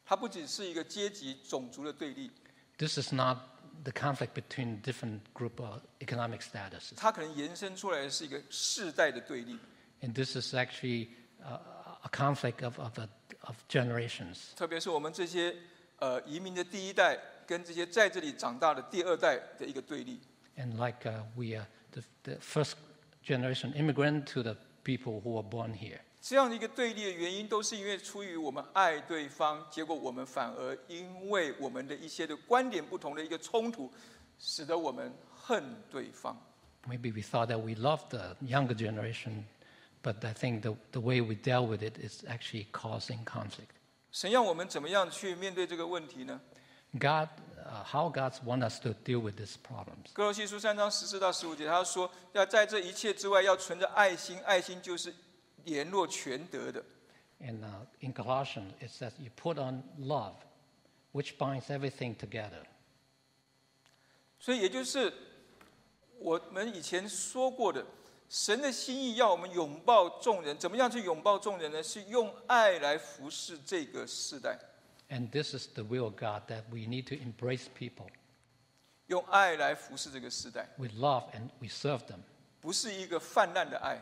它不仅是一个阶级、种族的对立，This is not the conflict between different group of economic statuses. 它可能延伸出来的是一个世代的对立。And this is actually uh, a conflict of, of, a, of generations. 特别是我们这些呃移民的第一代，跟这些在这里长大的第二代的一个对立。And like uh, we are the, the first generation immigrant to the people who were born here. 这样的一个对立的原因，都是因为出于我们爱对方，结果我们反而因为我们的一些的观点不同的一个冲突，使得我们恨对方。Maybe we thought that we loved the younger generation, but I think the, the way we dealt with it is actually causing conflict. 神让我们怎么样去面对这个问题呢？God, uh, how God's wants us to deal with these problems. 哥罗西书三章十四到十五节，他说要在这一切之外，要存着爱心，爱心就是联络全德的。And uh, in Colossians, it says, You put on love, which binds everything together. 所以也就是我们以前说过的，神的心意要我们拥抱众人，怎么样去拥抱众人呢？是用爱来服侍这个世代，And this is the will of God that we need to embrace people 用爱来服侍这个世代，with love and we serve them. 不是一个泛滥的爱，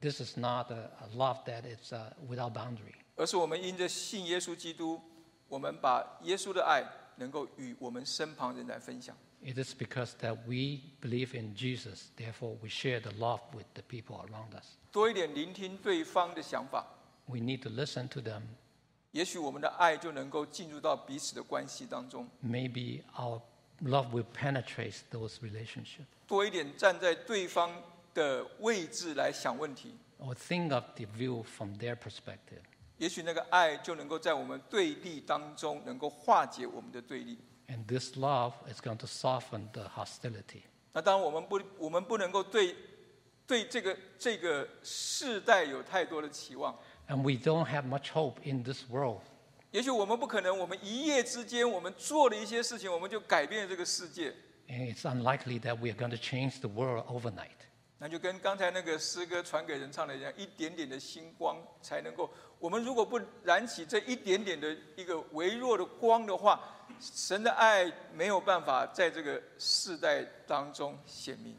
This is not a, a love that is uh, without boundary. 而是我们因着信耶稣基督，我们把耶稣的爱能够与我们身旁人来分享。 It is because that we believe in Jesus, therefore we share the love with the people around us. 多一点聆听对方的想法， We need to listen to them. 也许我们的爱就能够进入到彼此的关系当中。 Maybe our love will penetrate those relationships. 多一点站在对方 的位置来想问题， Or think of the view from their perspective. 也许那个爱就能够在我们对立当中能够化解我们的对立。 And this love is going to soften the hostility. 那当然，我们不，我们不能够对对这个这个世代有太多的期望。 And we don't have much hope in this world. 也许我们不可能，我们一夜之间，我们做了一些事情，我们就改变了这个世界。 And it's unlikely that we are going to change the world overnight. 那就跟刚才那个诗歌传给人唱的一样，一点点的星光才能够。我们如果不燃起这一点点的一个微弱的光的话，神的爱没有办法在这个世代当中显明。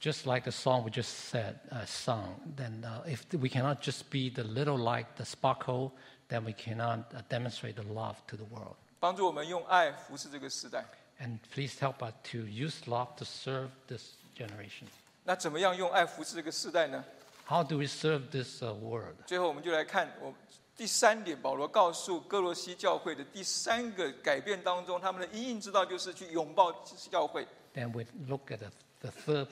Just like the song we just said, uh, sung, then uh, if we cannot just be the little light, the sparkle, then we cannot uh, demonstrate the love to the world. 帮助我们用爱服侍这个时代。And please help us to use love to serve this generation. 那怎么样用爱服侍这个世代呢？How do we serve this uh, world? 最后，我们就来看我第三点，保罗告诉哥罗西教会的第三个改变当中，他们的因应之道就是去拥抱教会。Then we look at the third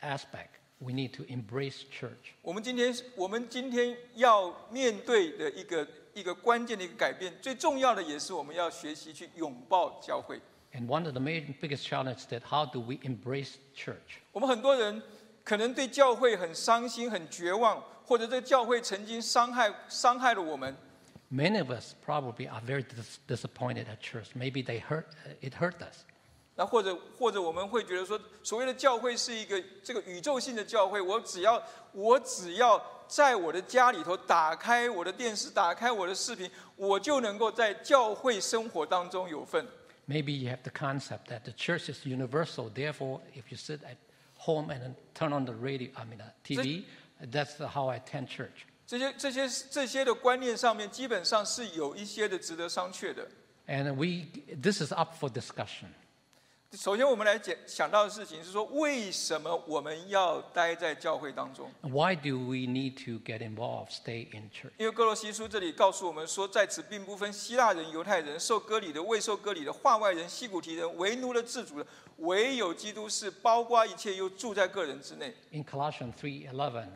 aspect. We need to embrace church. 我们今天，我们今天要面对的一个一个关键的一个改变，最重要的也是我们要学习去拥抱教会。And one of the main, biggest challenges that how do we embrace church? 我们很多人可能对教会很伤心、很绝望，或者这个教会曾经伤害伤害了我们。Many of us probably are very dis- disappointed at church. Maybe they hurt, it hurt us. 那或者或者我们会觉得说，所谓的教会是一个这个宇宙性的教会，我只要我只要在我的家里头打开我的电视，打开我的视频，我就能够在教会生活当中有份。Maybe you have the concept that the church is universal. Therefore, if you sit at home and then turn on the radio, I mean, uh, TV, that's how I attend church. 这些这些这些的观念上面，基本上是有一些的值得商榷的。 And we, this is up for discussion. 首先，我们来讲想到的事情是说，为什么我们要待在教会当中？Why do we need to get involved, stay in church? 因为哥罗西书这里告诉我们说，在此并不分希腊人、犹太人、受割礼的、未受割礼的、化外人、西古提人、为奴的、自主的，唯有基督是包括一切，又住在个人之内。In Colossians 3:11,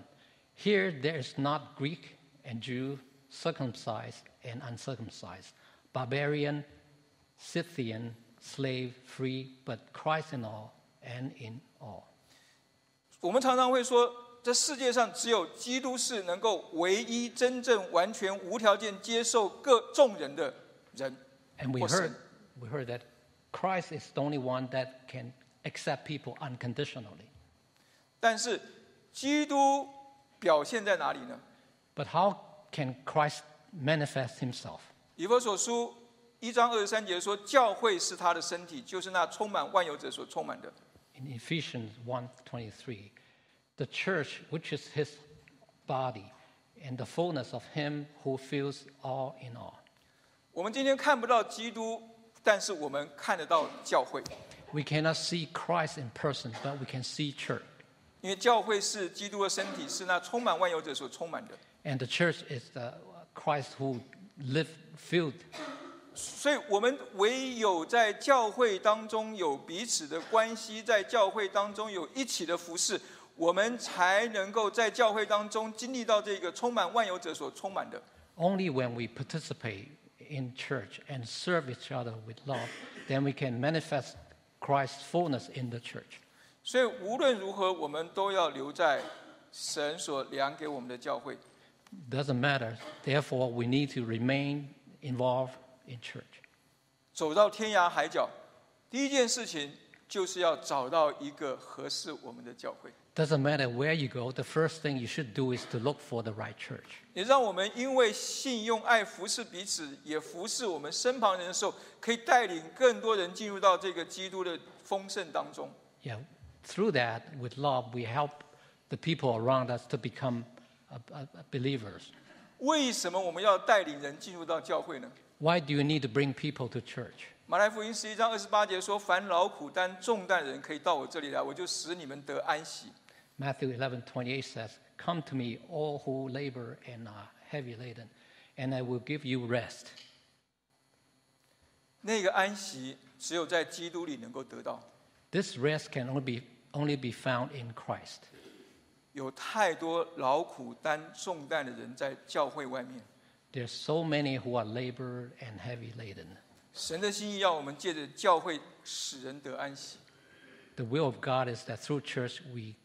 here there is not Greek and Jew, circumcised and uncircumcised, barbarian, Scythian, slave, free, but Christ in all and in all. 我们常常会说，这世界上只有基督是能够唯一、真正、完全、无条件接受各众人的人。And we heard, we heard that Christ is the only one that can accept people unconditionally. 但是，基督表现在哪里呢？But how can Christ manifest himself? 以弗所书一章二十三节说，教会是他的身体，就是那充满万有者所充满的。 In Ephesians 1:23, the church which is his body and the fullness of him who fills all in all. 我们今天看不到基督，但是我们看得到教会， We cannot see Christ in person, but we can see church. 因为教会是基督的身体，是那充满万有者所充满的。 And the church is the Christ who lived filled 所以，我们唯有在教会当中有彼此的关系，在教会当中有一起的服侍，我们才能够在教会当中经历到这个充满万有者所充满的。Only when we participate in church and serve each other with love, then we can manifest Christ's fullness in the church. 所以，无论如何，我们都要留在神所量给我们的教会。Doesn't matter. Therefore, we need to remain involved in church. 走到天涯海角，第一件事情就是要找到一个合适我们的教会，Doesn't matter where you go, the first thing you should do is to look for the right church. 也让我们因为信用爱服侍彼此，也服侍我们身旁人的时候，可以带领更多人进入到这个基督的丰盛当中。Yeah, through that, with love, we help the people around us to become uh, uh, believers. 为什么我们要带领人进入到教会呢？Why do you need to bring people to church? 马来福音十一章二十八节说：“凡劳苦担重担的人，可以到我这里来，我就使你们得安息。 Matthew 11:28 says, "Come to me, all who labor and are heavy laden, and I will give you rest." ”那个安息只有在基督里能够得到。 This rest can only be, only be found in Christ. 有太多劳苦担重担的人在教会外面。 There's so many who are labor and heavy laden. 神的心意要我们借着教会使人得安息。 The will of God is that through church we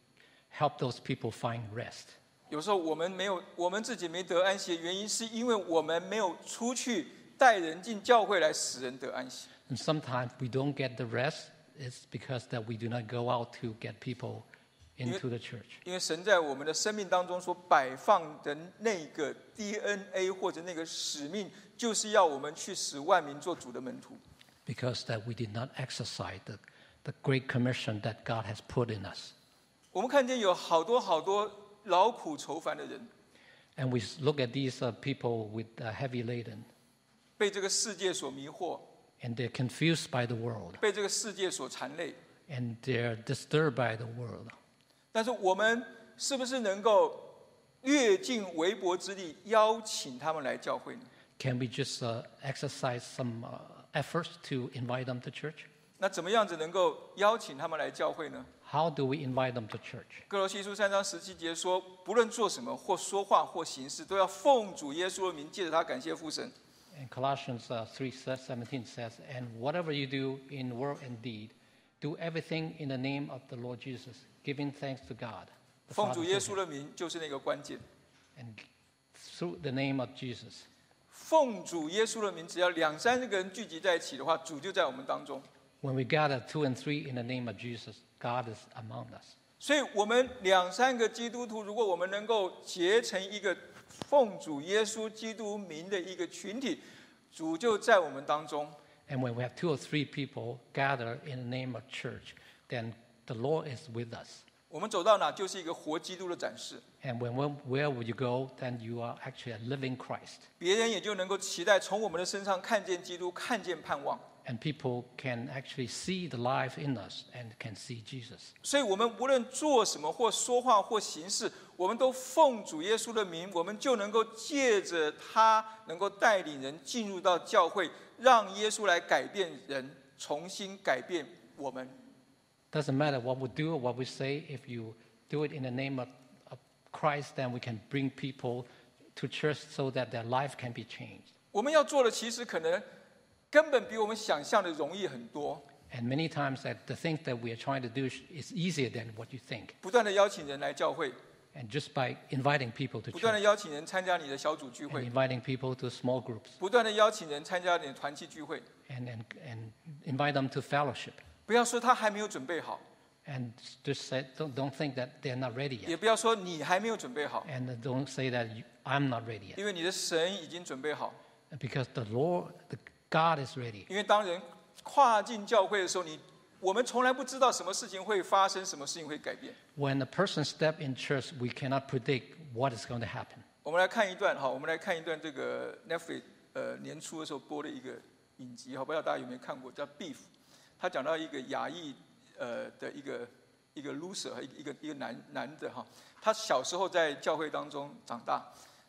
help those people find rest. 有时候我们没有，我们自己没得安息的原因，是因为我们没有出去带人进教会来使人得安息。 And sometimes we don't get the rest. It's because that we do not go out to get people into the church. 因为神在我们的生命当中所摆放的那个 DNA 或者那个使命，就是要我们去使万民做主的门徒。 Because that we did not exercise the, the great commission that God has put in us. 我们看见有好多好多劳苦愁烦的人， And we look at these uh, people with uh, heavy laden, 被这个世界所迷惑， and they're confused by the world, 被这个世界所缠累。 and they're disturbed by the world. 但是我们是不是能够略尽微薄之力，邀请他们来教会呢？Can we just uh, exercise some uh, efforts to invite them to church? 那怎么样子能够邀请他们来教会呢？How do we invite them to church? 哥罗西书三章十七节说，不论做什么，或说话或行事，都要奉主耶稣的名，借着他感谢父神。And Colossians uh, 3:17 says, "And whatever you do in word and deed, do everything in the name of the Lord Jesus, giving thanks to God, the 奉 Father 主耶 through 稣 him." 的名就是那个关键。 and through the name of Jesus. 奉主耶稣的名，只要两三个人聚集在一起的话，主就在我们当中。 When we gather two and three in the name of Jesus, God is among us. 所以，我们两三个基督徒，如果我们能够结成一个奉主耶稣基督名的一个群体，主就在我们当中。 And when we have two or three people gather in the name of church, then the Lord is with us. 我们走到哪就是一个活基督的展示，And when, when where would you go, then you are actually a living Christ. 别人也就能够期待从我们的身上看见基督，看见盼望。and people can actually see the life in us and can see Jesus. 所以，我们无论做什么或说话或行事，我们都奉主耶稣的名，我们就能够借着他，能够带领人进入到教会，让耶稣来改变人，重新改变我们。Doesn't matter what we do or what we say, if you do it in the name of, of Christ, then we can bring people to church so that their life can be changed. 我们要做的，其实可能根本比我们想象的容易很多。 And many times that the things that we are trying to do is easier than what you think. 不断的邀请人来教会， And just by inviting people to 不断的 church 邀请人参加你的小组聚 and 会， inviting people to small groups 不断的邀请人参加你的团契聚会， and, and, and invite them to fellowship. 不要说他还没有准备好，And just say, don't, don't think that they're not ready 也 yet. 不要说你还没有准备好，And don't say that you, I'm not ready yet. 因为你的神已经准备好。Because the Lord, the God is ready. 因为当人跨进教会的时候，你我们从来不知道什么事情会发生，什么事情会改变。When a person step in church, we cannot predict what is going to happen. 我们来看一段哈，我们来看一段这个 Netflix 呃年初的时候播的一个影集哈，不知道大家有没有看过，叫《Beef》，他讲到一个亚裔呃的一个一个 loser 和一个一个一个男男的哈，他小时候在教会当中长大，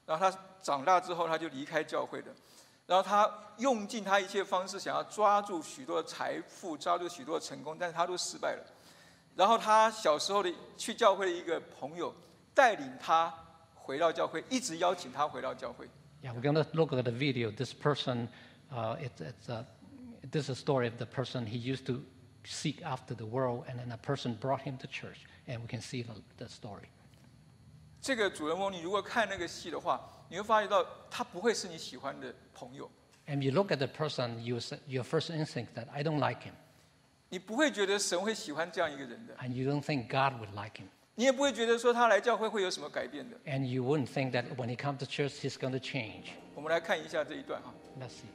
然后他长大之后他就离开教会的，然后他用尽他一切方式想要抓住许多的财富，抓住许多的成功，但是他都失败了。然后他小时候的去教会的一个朋友带领他回到教会，一直邀请他回到教会。Yeah, we're going to look at the video. This person, uh, it's, it's a, this is a story of the person he used to seek after the world, and then a person brought him to church, and we can see the, the story. 这个主人翁，你如果看那个戏的话，你会发觉到他不会是你喜欢的朋友， And you look at the person, you, say- your first instinct that I don't like him, 你不会觉得神会喜欢这样一个人的， and you don't think God would like him, 你也不会觉得说他来教会会有什么改变的。 and you wouldn't think that when he comes to church he's going to change. 我们来看一下这一段哈。 Let's see.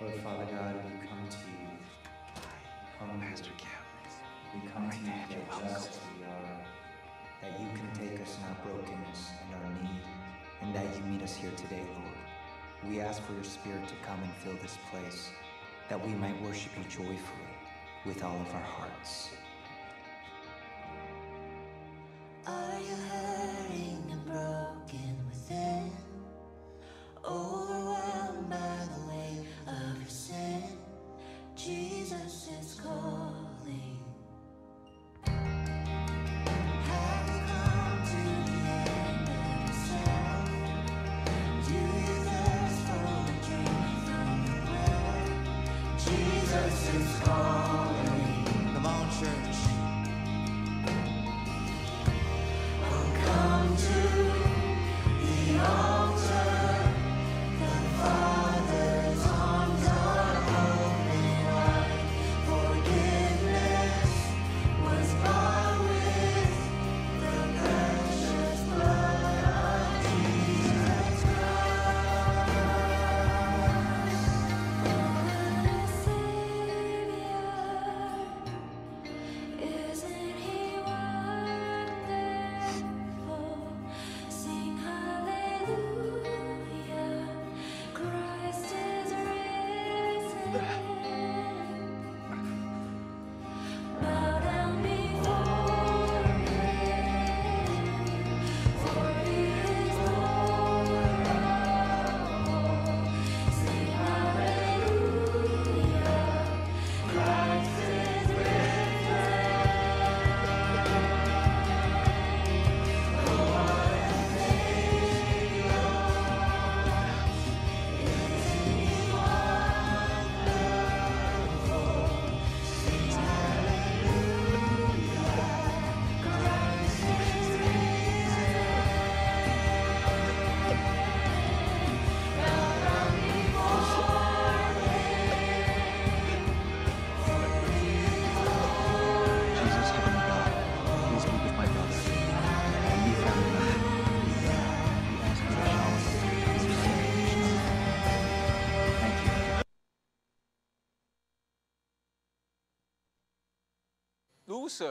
Lord Father God, we come to you. Come, Pastor We come to you just as we are. That you can take us in our brokenness and our need, and that you meet us here today, Lord. We ask for your Spirit to come and fill this place, that we might worship you joyfully with all of our hearts. Are you hurting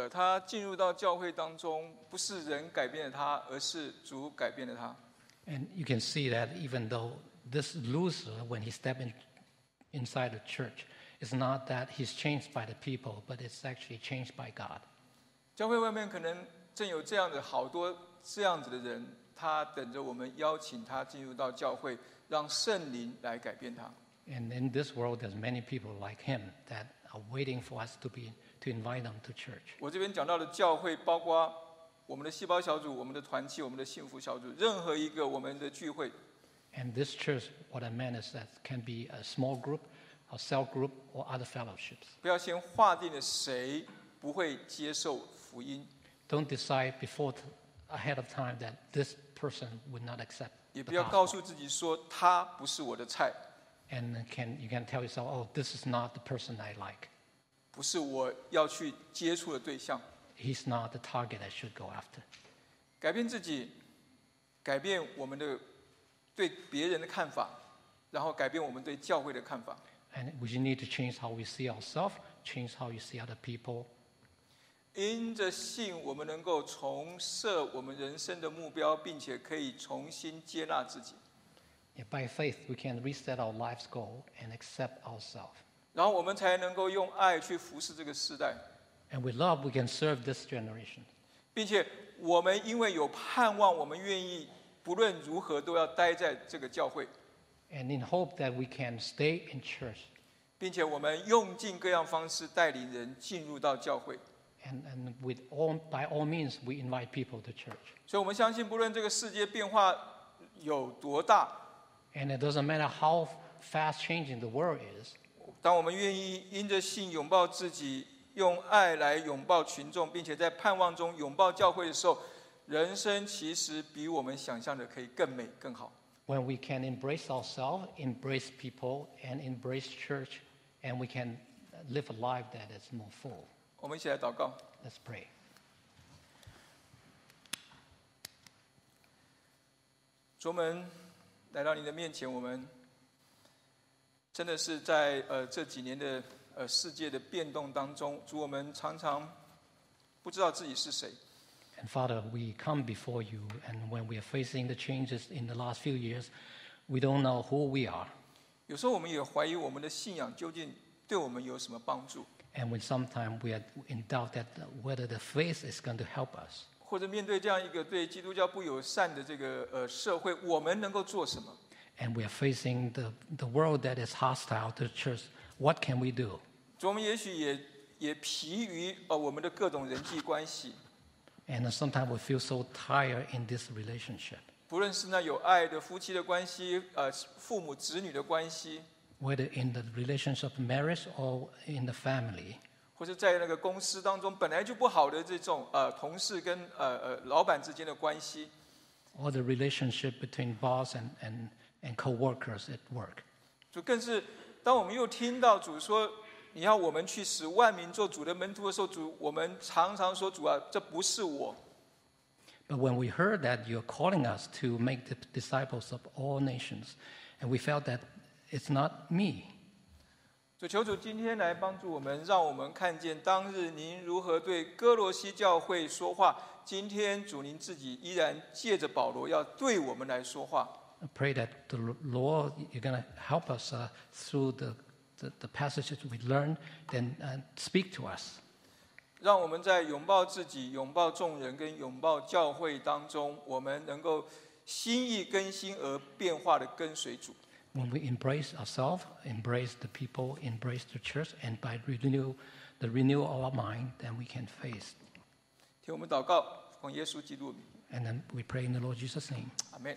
他进入到教会当中，不是人改变了他，而是主改变了他。And you can see that even though this loser, when he stepped in, inside the church, it's not that he's changed by the people, but it's actually changed by God. 教会外面可能正有这样的好多这样子的人，他等着我们邀请他进入到教会，让圣灵来改变他。And in this world, there's many people like him that are waiting for us to be to invite them to church. 我这边讲到的教会，包括我们的细胞小组、我们的团契、我们的幸福小组，任何一个我们的聚会， And this church, what I meant is that can be a small group, a cell group, or other fellowships. 不要先划定了谁不会接受福音， Don't decide before t- ahead of time that this person would not accept 也 the 不要告 gospel. 诉自己说他不是我的菜， And can you can tell yourself, oh, this is not the person I like. 不是我要去接触的对象。 He's not the target I should go after. 改变自己，改变我们的对别人的看法，然后改变我们对教会的看法。 And we need to change how we see ourselves, change how you see other people. 因着信，我们能够重设我们人生的目标，并且可以重新接纳自己。 Yeah, by faith, we can reset our life's goal and accept ourselves. 然后我们才能够用爱去服侍这个时代， And with love, we can serve this generation. 并且我们因为有盼望，我们愿意不论如何都要待在这个教会， And in hope that we can stay in church 并且我们用尽各样方式带领人进入到教会。 and, and with all, by all means, we invite people to church. 所以，我们相信，不论这个世界变化有多大， And it doesn't matter how fast changing the world is, 当我们愿意因着信拥抱自己，用爱来拥抱群众，并且在盼望中拥抱教会的时候，人生其实比我们想象的可以更美更好。when we can embrace ourselves, embrace people, and embrace church, and we can live a life that is more full. 我们一起来祷告。Let's pray. 主我们来到你的面前，我们真的是在呃这几年的呃世界的变动当中，主我们常常不知道自己是谁，And Father, we come before you, and when we are facing the changes in the last few years, we don't know who we are. 有时候我们也怀疑我们的信仰究竟对我们有什么帮助，And when sometimes we are in doubt that whether the faith is going to help us, 或者面对这样一个对基督教不友善的这个呃社会，我们能够做什么？and we are facing the, the world that is hostile to the church, what can we do? 主我们也许也也疲于呃我们的各种人际关系， And sometimes we feel so tired in this relationship, 不论是那有爱的夫妻的关系，呃父母子女的关系， whether in the relationship of marriage or in the family, 或者在那个公司当中本来就不好的这种呃同事跟呃呃老板之间的关系， or the relationship between boss and, and, and co-workers at work. 就更是当我们又听到主说你要我们去使万民做主的门徒的时候，主我们常常说主啊，这不是我，But when we heard that you're calling us to make the disciples of all nations, and we felt that it's not me, 主求主今天来帮助我们，让我们看见当日您如何对哥罗西教会说话。今天主您自己依然借着保罗要对我们来说话。I pray that the Lord, you're going to help us uh, through the, the, the passages we learn, then uh, speak to us. 让我们在拥抱自己、拥抱众人跟拥抱教会当中，我们能够心意更新而变化的跟随主。 When we embrace ourselves, embrace the people, embrace the church, and by renew the renewal of our mind, then we can face. 听我们祷告，奉耶稣基督的名， And then we pray in the Lord Jesus' name. 阿门。